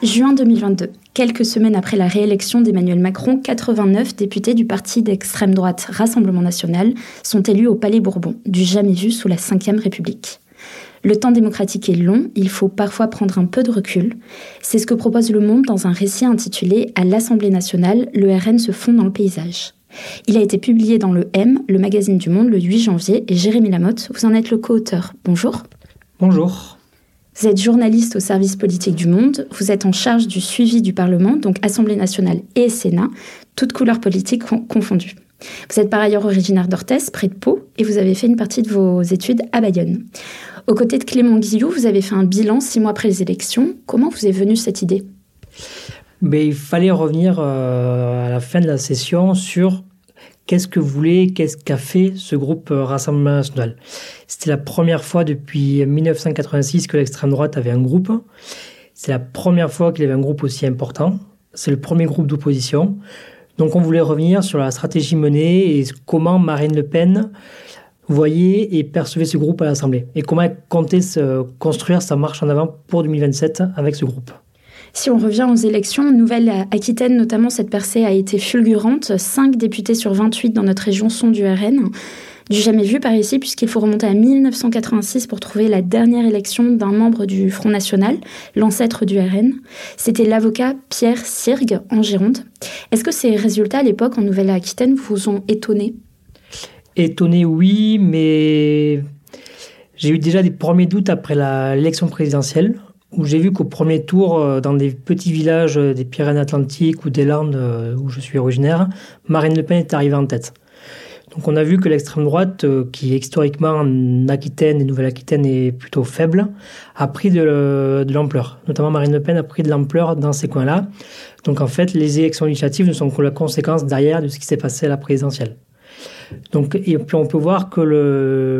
Juin 2022, quelques semaines après la réélection d'Emmanuel Macron, 89 députés du parti d'extrême droite Rassemblement national sont élus au Palais Bourbon, du jamais vu sous la Ve République. Le temps démocratique est long, il faut parfois prendre un peu de recul. C'est ce que propose Le Monde dans un récit intitulé À l'Assemblée nationale, le RN se fond dans le paysage. Il a été publié dans le M, le magazine du Monde, le 8 janvier, et Jérémy Lamotte, vous en êtes le co-auteur. Bonjour. Bonjour. Vous êtes journaliste au service politique du Monde, vous êtes en charge du suivi du Parlement, donc Assemblée nationale et Sénat, toutes couleurs politiques confondues. Vous êtes par ailleurs originaire d'Orthès, près de Pau, et vous avez fait une partie de vos études à Bayonne. Aux côtés de Clément Guillou, vous avez fait un bilan six mois après les élections. Comment vous est venue cette idée? Mais Il fallait revenir euh, à la fin de la session sur qu'est-ce que voulait, qu'est-ce qu'a fait ce groupe euh, Rassemblement National? C'était la première fois depuis 1986 que l'extrême droite avait un groupe. C'est la première fois qu'il avait un groupe aussi important. C'est le premier groupe d'opposition. Donc on voulait revenir sur la stratégie menée et comment Marine Le Pen voyait et percevait ce groupe à l'Assemblée et comment elle comptait se construire sa marche en avant pour 2027 avec ce groupe. Si on revient aux élections, Nouvelle-Aquitaine notamment, cette percée a été fulgurante. 5 députés sur 28 dans notre région sont du RN. Du jamais vu par ici, puisqu'il faut remonter à 1986 pour trouver la dernière élection d'un membre du Front National, l'ancêtre du RN. C'était l'avocat Pierre Sirgue en Gironde. Est-ce que ces résultats à l'époque en Nouvelle-Aquitaine vous ont étonné? Étonné, oui, mais j'ai eu déjà des premiers doutes après l'élection présidentielle où j'ai vu qu'au premier tour, euh, dans des petits villages euh, des Pyrénées-Atlantiques ou des Landes euh, où je suis originaire, Marine Le Pen est arrivée en tête. Donc on a vu que l'extrême droite, qui historiquement en Aquitaine et Nouvelle-Aquitaine est plutôt faible, a pris de, l'ampleur. Notamment Marine Le Pen a pris de l'ampleur dans ces coins-là. Donc en fait, les élections législatives ne sont que la conséquence derrière de ce qui s'est passé à la présidentielle. Donc, et puis on peut voir que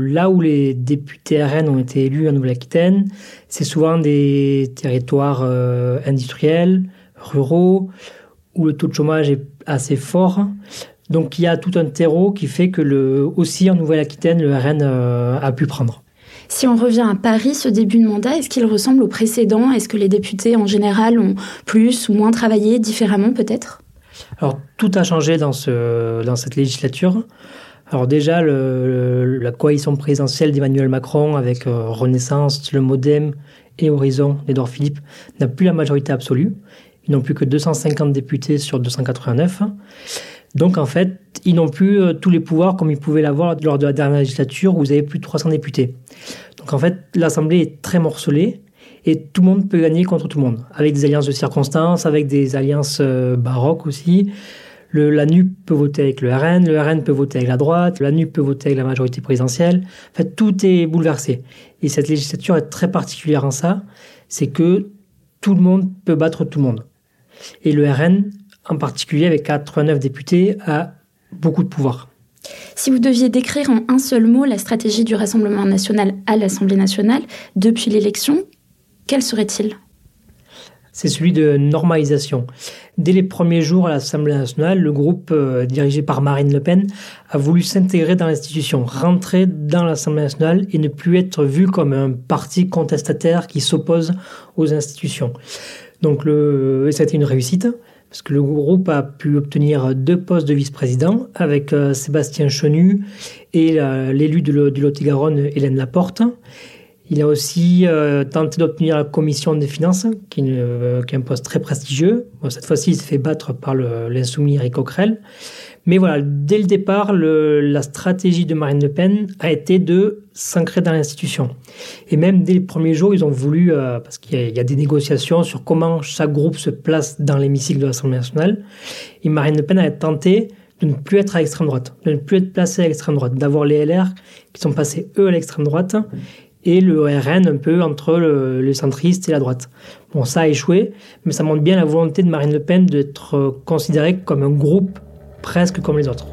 là où les députés RN ont été élus en Nouvelle-Aquitaine, c'est souvent des territoires euh, industriels, ruraux, où le taux de chômage est assez fort. Donc il y a tout un terreau qui fait que le, aussi en Nouvelle-Aquitaine, le RN euh, a pu prendre. Si on revient à Paris, ce début de mandat, est-ce qu'il ressemble au précédent? Est-ce que les députés en général ont plus ou moins travaillé différemment peut-être? Alors, tout a changé dans, ce, dans cette législature. Alors déjà, la coalition présidentielle d'Emmanuel Macron avec euh, Renaissance, le Modem et Horizon d'Edouard Philippe n'a plus la majorité absolue. Ils n'ont plus que 250 députés sur 289. Donc en fait, ils n'ont plus euh, tous les pouvoirs comme ils pouvaient l'avoir lors de la dernière législature où vous avez plus de 300 députés. Donc en fait, l'Assemblée est très morcelée et tout le monde peut gagner contre tout le monde, avec des alliances de circonstances, avec des alliances euh, baroques aussi. Le, la NUP peut voter avec le RN, le RN peut voter avec la droite, la NUP peut voter avec la majorité présidentielle. En fait, tout est bouleversé. Et cette législature est très particulière en ça, c'est que tout le monde peut battre tout le monde. Et le RN, en particulier avec 89 députés, a beaucoup de pouvoir. Si vous deviez décrire en un seul mot la stratégie du Rassemblement national à l'Assemblée nationale depuis l'élection, quel serait-il? C'est celui de normalisation. Dès les premiers jours à l'Assemblée nationale, le groupe euh, dirigé par Marine Le Pen a voulu s'intégrer dans l'institution, rentrer dans l'Assemblée nationale et ne plus être vu comme un parti contestataire qui s'oppose aux institutions. Donc ça a été une réussite parce que le groupe a pu obtenir deux postes de vice-président avec euh, Sébastien Chenu et euh, l'élu du Lot-et-Garonne, Hélène Laporte. Il a aussi euh, tenté d'obtenir la commission des finances, qui, euh, est un poste très prestigieux. cette fois-ci, il s'est fait battre par l'insoumis Eric Coquerel. Mais voilà, dès le départ, la stratégie de Marine Le Pen a été de s'ancrer dans l'institution. Et même dès les premiers jours, ils ont voulu, euh, parce qu'il y, y, a des négociations sur comment chaque groupe se place dans l'hémicycle de l'Assemblée nationale, et Marine Le Pen a tenté de ne plus être à l'extrême droite, de ne plus être placé à l'extrême droite, d'avoir les LR qui sont passés eux à l'extrême droite et le RN un peu entre le, les centristes et la droite. Bon, ça a échoué, mais ça montre bien la volonté de Marine Le Pen d'être considérée comme un groupe presque comme les autres.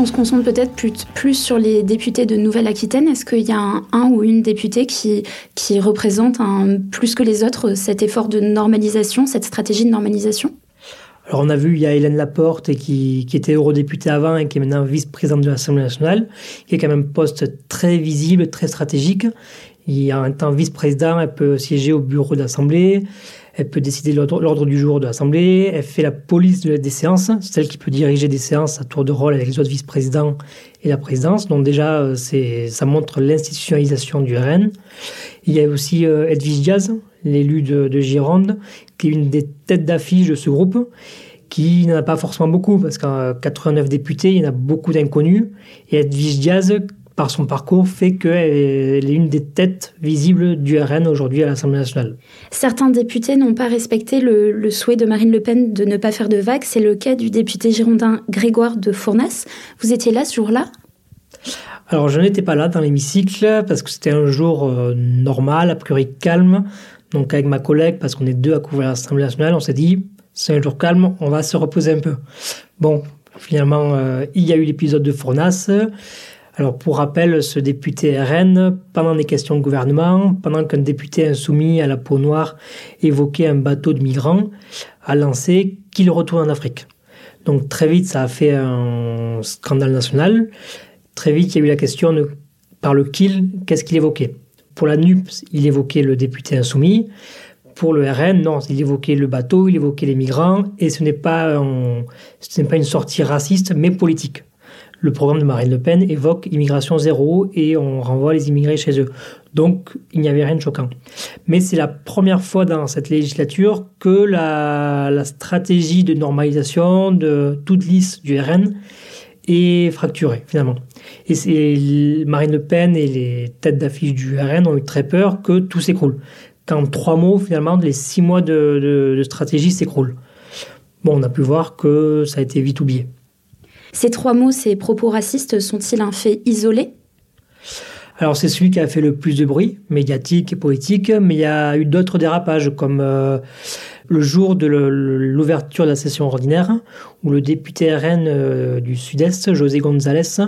On se concentre peut-être plus, sur les députés de Nouvelle-Aquitaine, est-ce qu'il y a un, ou une députée qui, qui représente un, plus que les autres cet effort de normalisation, cette stratégie de normalisation? Alors on a vu, il y a Hélène Laporte qui, était eurodéputée avant et qui est maintenant vice-présidente de l'Assemblée nationale, qui est quand même un poste très visible, très stratégique. Il en tant vice-président, elle peut siéger au bureau d'Assemblée, elle peut décider l'ordre du jour de l'Assemblée, elle fait la police des séances, c'est elle qui peut diriger des séances à tour de rôle avec les autres vice-présidents et la présidence. Donc déjà, euh, ça montre l'institutionnalisation du RN. Il y a aussi euh, Edwige Diaz, l'élu de, de, Gironde, qui est une des têtes d'affiche de ce groupe, qui n'en a pas forcément beaucoup, parce qu'en 89 députés, il y en a beaucoup d'inconnus. Et Edwige Diaz, par son parcours, fait qu'elle est une des têtes visibles du RN aujourd'hui à l'Assemblée nationale. Certains députés n'ont pas respecté le, souhait de Marine Le Pen de ne pas faire de vagues. C'est le cas du député girondin Grégoire de Fournas. Vous étiez là ce jour-là? Alors je n'étais pas là dans l'hémicycle parce que c'était un jour euh, normal, a priori calme. Donc avec ma collègue, parce qu'on est deux à couvrir l'Assemblée nationale, on s'est dit, c'est un jour calme, on va se reposer un peu. Bon, finalement, euh, il y a eu l'épisode de Fournas. Alors pour rappel, ce député RN, pendant des questions de gouvernement, pendant qu'un député insoumis à la peau noire évoquait un bateau de migrants, a lancé qu'il retourne en Afrique. Donc très vite, ça a fait un scandale national. Très vite, il y a eu la question de, par le qu'il, qu'est-ce qu'il évoquait? Pour la NUP, il évoquait le député insoumis. Pour le RN, non, il évoquait le bateau, il évoquait les migrants, et ce n'est pas, ce n'est pas une sortie raciste, mais politique. Le programme de Marine Le Pen évoque immigration zéro et on renvoie les immigrés chez eux. Donc, il n'y avait rien de choquant. Mais c'est la première fois dans cette législature que la, stratégie de normalisation de toute liste du RN est fracturée, finalement. Et c'est Marine Le Pen et les têtes d'affiche du RN ont eu très peur que tout s'écroule. Qu'en trois mots, finalement, les six mois de, stratégie s'écroulent. Bon, on a pu voir que ça a été vite oublié. Ces trois mots, ces propos racistes, sont-ils un fait isolé? Alors c'est celui qui a fait le plus de bruit, médiatique et politique, mais il y a eu d'autres dérapages, comme euh, le jour de l'ouverture de la session ordinaire, où le député RN euh, du Sud-Est, José González,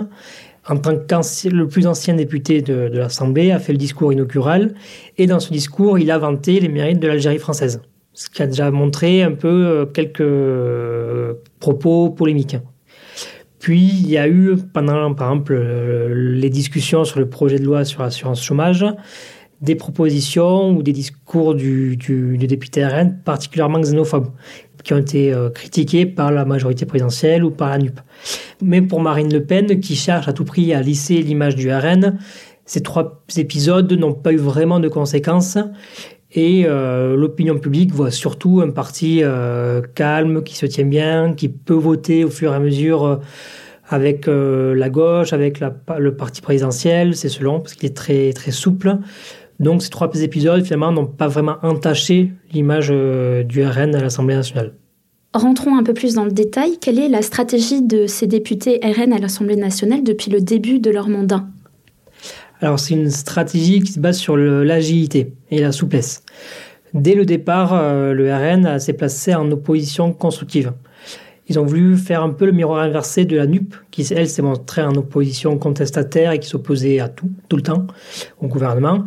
en tant que le plus ancien député de, l'Assemblée, a fait le discours inaugural. Et dans ce discours, il a vanté les mérites de l'Algérie française. Ce qui a déjà montré un peu euh, quelques propos polémiques. Puis il y a eu, pendant par exemple les discussions sur le projet de loi sur l'assurance chômage, des propositions ou des discours du, du, du député RN particulièrement xénophobes qui ont été euh, critiqués par la majorité présidentielle ou par la NUP. Mais pour Marine Le Pen, qui cherche à tout prix à lisser l'image du RN, ces trois épisodes n'ont pas eu vraiment de conséquences et euh, l'opinion publique voit surtout un parti euh, calme, qui se tient bien, qui peut voter au fur et à mesure avec la gauche, avec le parti présidentiel, c'est selon, parce qu'il est très, très souple. Donc ces trois épisodes, finalement, n'ont pas vraiment entaché l'image euh, du RN à l'Assemblée nationale. Rentrons un peu plus dans le détail. Quelle est la stratégie de ces députés RN à l'Assemblée nationale depuis le début de leur mandat? Alors c'est une stratégie qui se base sur l'agilité et la souplesse. Dès le départ, euh, le RN s'est placé en opposition constructive. Ils ont voulu faire un peu le miroir inversé de la NUP, qui, elle, s'est montrée en opposition contestataire et qui s'opposait à tout, tout le temps, au gouvernement.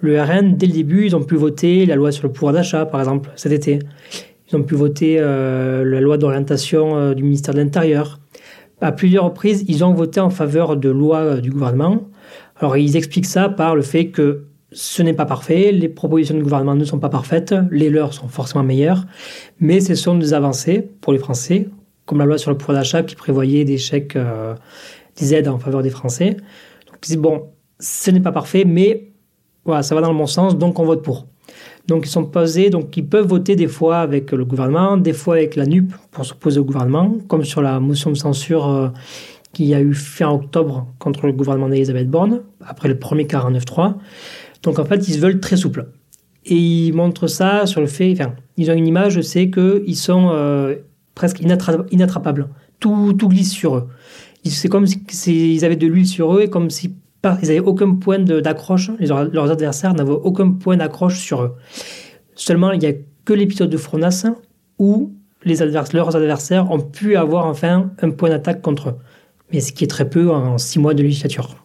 Le RN, dès le début, ils ont pu voter la loi sur le pouvoir d'achat, par exemple, cet été. Ils ont pu voter euh, la loi d'orientation euh, du ministère de l'Intérieur. À plusieurs reprises, ils ont voté en faveur de lois du gouvernement. Alors, ils expliquent ça par le fait que ce n'est pas parfait, les propositions du gouvernement ne sont pas parfaites, les leurs sont forcément meilleures, mais ce sont des avancées pour les Français, comme la loi sur le pouvoir d'achat qui prévoyait des chèques, des aides en faveur des Français. Donc, ils disent, bon, ce n'est pas parfait, mais voilà, ça va dans le bon sens, donc on vote pour. Donc ils sont posés, donc ils peuvent voter des fois avec le gouvernement, des fois avec la NUP pour s'opposer au gouvernement, comme sur la motion de censure euh, qu'il y a eu fin octobre contre le gouvernement d'Elisabeth Borne, après le premier 49-3. Donc en fait, ils se veulent très souples. Et ils montrent ça sur le fait, enfin, ils ont une image, c'est qu'ils sont euh, presque inattrapables. Tout, tout glisse sur eux. C'est comme s'ils avaient de l'huile sur eux et comme si n'avaient aucun point d'accroche, leurs adversaires n'avaient aucun point d'accroche sur eux. Seulement, il n'y a que l'épisode de Fronas où les leurs adversaires ont pu avoir enfin un point d'attaque contre eux. Mais ce qui est très peu en six mois de législature.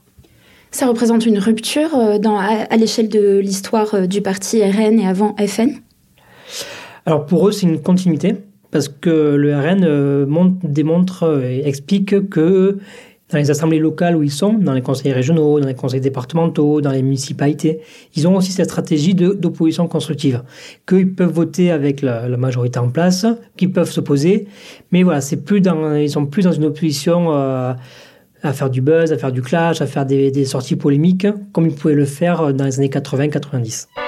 Ça représente une rupture euh, dans, à, l'échelle de l'histoire euh, du parti RN et avant FN Alors pour eux, c'est une continuité, parce que le RN euh, montre, démontre et explique que dans les assemblées locales où ils sont, dans les conseils régionaux, dans les conseils départementaux, dans les municipalités, ils ont aussi cette stratégie d'opposition constructive, qu'ils peuvent voter avec la, majorité en place, qu'ils peuvent s'opposer, mais voilà, c'est plus dans, ils sont plus dans une opposition euh, à faire du buzz, à faire du clash, à faire des, des sorties polémiques, comme ils pouvaient le faire dans les années 80-90.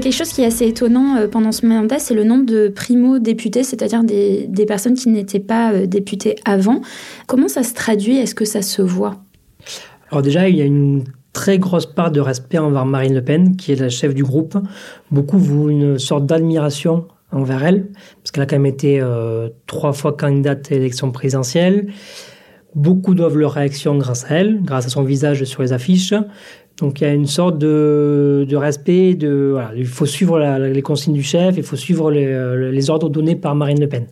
Quelque chose qui est assez étonnant euh, pendant ce mandat, c'est le nombre de primo-députés, c'est-à-dire des, personnes qui n'étaient pas euh, députées avant. Comment ça se traduit? Est-ce que ça se voit? Alors déjà, il y a une très grosse part de respect envers Marine Le Pen, qui est la chef du groupe. Beaucoup vouent une sorte d'admiration envers elle, parce qu'elle a quand même été euh, trois fois candidate à l'élection présidentielle. Beaucoup doivent leur réaction grâce à elle, grâce à son visage sur les affiches. Donc il y a une sorte de, respect, de, il faut suivre les consignes du chef, il faut suivre les, ordres donnés par Marine Le Pen.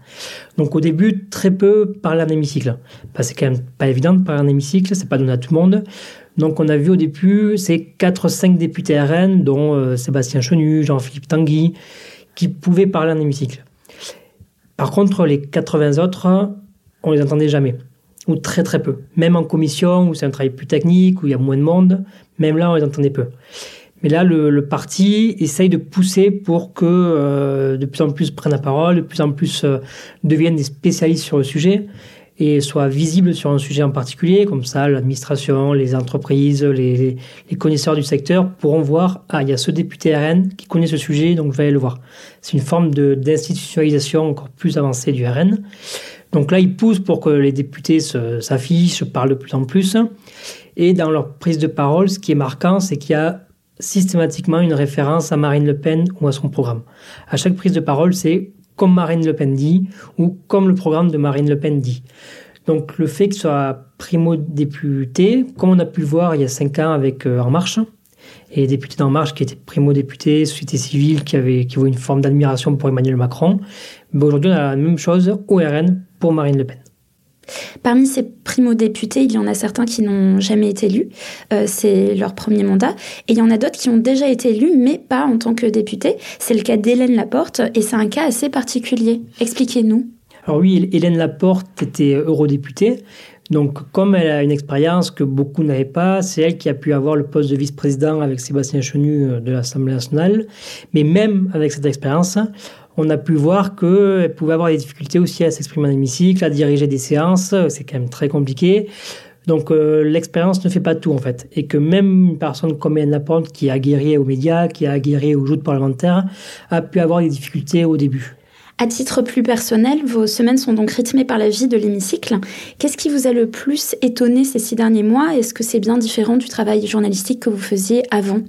Donc au début, très peu parler en hémicycle. Parce que c'est quand même pas évident de parler en hémicycle, c'est pas donné à tout le monde. Donc on a vu au début ces 4-5 députés RN, dont euh, Sébastien Chenu, Jean-Philippe Tanguy, qui pouvaient parler en hémicycle. Par contre, les 80 autres, on les entendait jamais ou très très peu. Même en commission, où c'est un travail plus technique, où il y a moins de monde, même là, on les entendait peu. Mais là, le, parti essaye de pousser pour que euh, de plus en plus prennent la parole, de plus en plus euh, deviennent des spécialistes sur le sujet et soient visibles sur un sujet en particulier. Comme ça, l'administration, les entreprises, les, les, connaisseurs du secteur pourront voir, ah, il y a ce député RN qui connaît ce sujet, donc je vais aller le voir. C'est une forme d'institutionnalisation encore plus avancée du RN. Donc là, ils poussent pour que les députés s'affichent, parlent de plus en plus. Et dans leur prise de parole, ce qui est marquant, c'est qu'il y a systématiquement une référence à Marine Le Pen ou à son programme. À chaque prise de parole, c'est comme Marine Le Pen dit ou comme le programme de Marine Le Pen dit. Donc le fait que soit primo-député, comme on a pu le voir il y a cinq ans avec euh, En Marche, et député d'En Marche qui était primo-député, société civile, qui avait qui une forme d'admiration pour Emmanuel Macron. Mais aujourd'hui, on a la même chose au RN pour Marine Le Pen. Parmi ces primo-députés, il y en a certains qui n'ont jamais été élus. Euh, c'est leur premier mandat. Et il y en a d'autres qui ont déjà été élus, mais pas en tant que député. C'est le cas d'Hélène Laporte, et c'est un cas assez particulier. Expliquez-nous. Alors oui, Hélène Laporte était eurodéputée. Donc, comme elle a une expérience que beaucoup n'avaient pas, c'est elle qui a pu avoir le poste de vice-président avec Sébastien Chenu euh, de l'Assemblée nationale. Mais même avec cette expérience, on a pu voir qu'elle pouvait avoir des difficultés aussi à s'exprimer en hémicycle, à diriger des séances. C'est quand même très compliqué. Donc euh, l'expérience ne fait pas tout en fait. Et que même une personne comme Anne Laporte qui a guéri aux médias, qui a guéri aux joutes parlementaires, a pu avoir des difficultés au début. À titre plus personnel, vos semaines sont donc rythmées par la vie de l'hémicycle. Qu'est-ce qui vous a le plus étonné ces six derniers mois? Est-ce que c'est bien différent du travail journalistique que vous faisiez avant?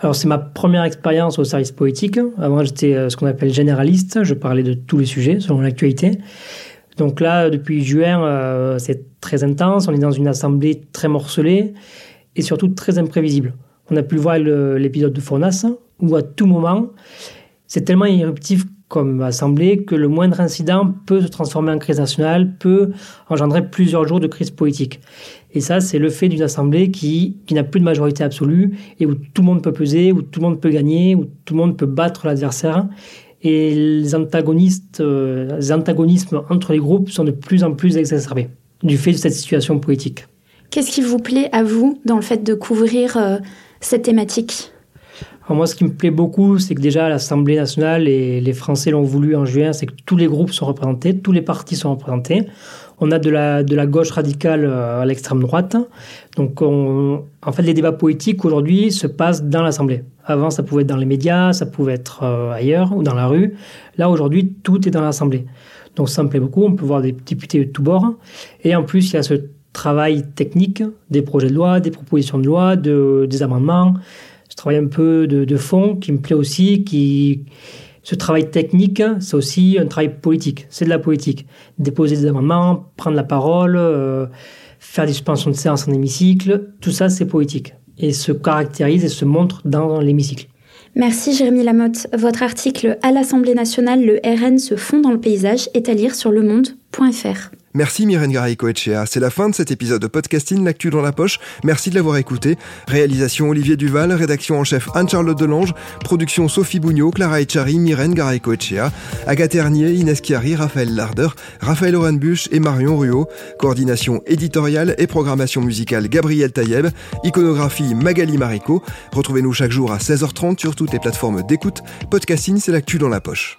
Alors c'est ma première expérience au service politique. Avant j'étais euh, ce qu'on appelle généraliste, je parlais de tous les sujets selon l'actualité. Donc là, depuis juin, euh, c'est très intense, on est dans une assemblée très morcelée et surtout très imprévisible. On a pu voir l'épisode de Fournas, où à tout moment, c'est tellement irruptif comme assemblée que le moindre incident peut se transformer en crise nationale, peut engendrer plusieurs jours de crise politique. Et ça, c'est le fait d'une assemblée qui, qui n'a plus de majorité absolue et où tout le monde peut peser, où tout le monde peut gagner, où tout le monde peut battre l'adversaire. Et les antagonistes, euh, antagonismes entre les groupes sont de plus en plus exacerbés du fait de cette situation politique. Qu'est-ce qui vous plaît à vous dans le fait de couvrir euh, cette thématique? Moi, ce qui me plaît beaucoup, c'est que déjà l'Assemblée nationale et les Français l'ont voulu en juin, c'est que tous les groupes sont représentés, tous les partis sont représentés. On a de la, de la gauche radicale euh, à l'extrême droite. Donc, en fait, les débats politiques aujourd'hui se passent dans l'Assemblée. Avant, ça pouvait être dans les médias, ça pouvait être euh, ailleurs ou dans la rue. Là, aujourd'hui, tout est dans l'Assemblée. Donc, ça me plaît beaucoup. On peut voir des députés de tous bords. Et en plus, il y a ce travail technique des projets de loi, des propositions de loi, de, des amendements. Travail un peu de, fond qui me plaît aussi, qui ce travail technique, c'est aussi un travail politique. C'est de la politique. Déposer des amendements, prendre la parole, euh, faire des suspensions de séance en hémicycle, tout ça, c'est politique. Et se caractérise et se montre dans l'hémicycle. Merci Jérémy Lamotte. Votre article À l'Assemblée nationale, le RN se fond dans le paysage est à lire sur lemonde.fr. Merci Myrène Garay-Coetchea. C'est la fin de cet épisode de podcasting L'actu dans la poche. Merci de l'avoir écouté. Réalisation Olivier Duval, rédaction en chef Anne-Charlotte Delange, production Sophie Bougnot, Clara Echari, Myrène Garay-Coetchea, Agathe Ternier, Inès Chiari, Raphaël Larder, Raphaël Orenbuch et Marion Ruot. Coordination éditoriale et programmation musicale Gabriel Taïeb. Iconographie Magali Marico. Retrouvez-nous chaque jour à 16h30 sur toutes les plateformes d'écoute. Podcasting, c'est l'actu dans la poche.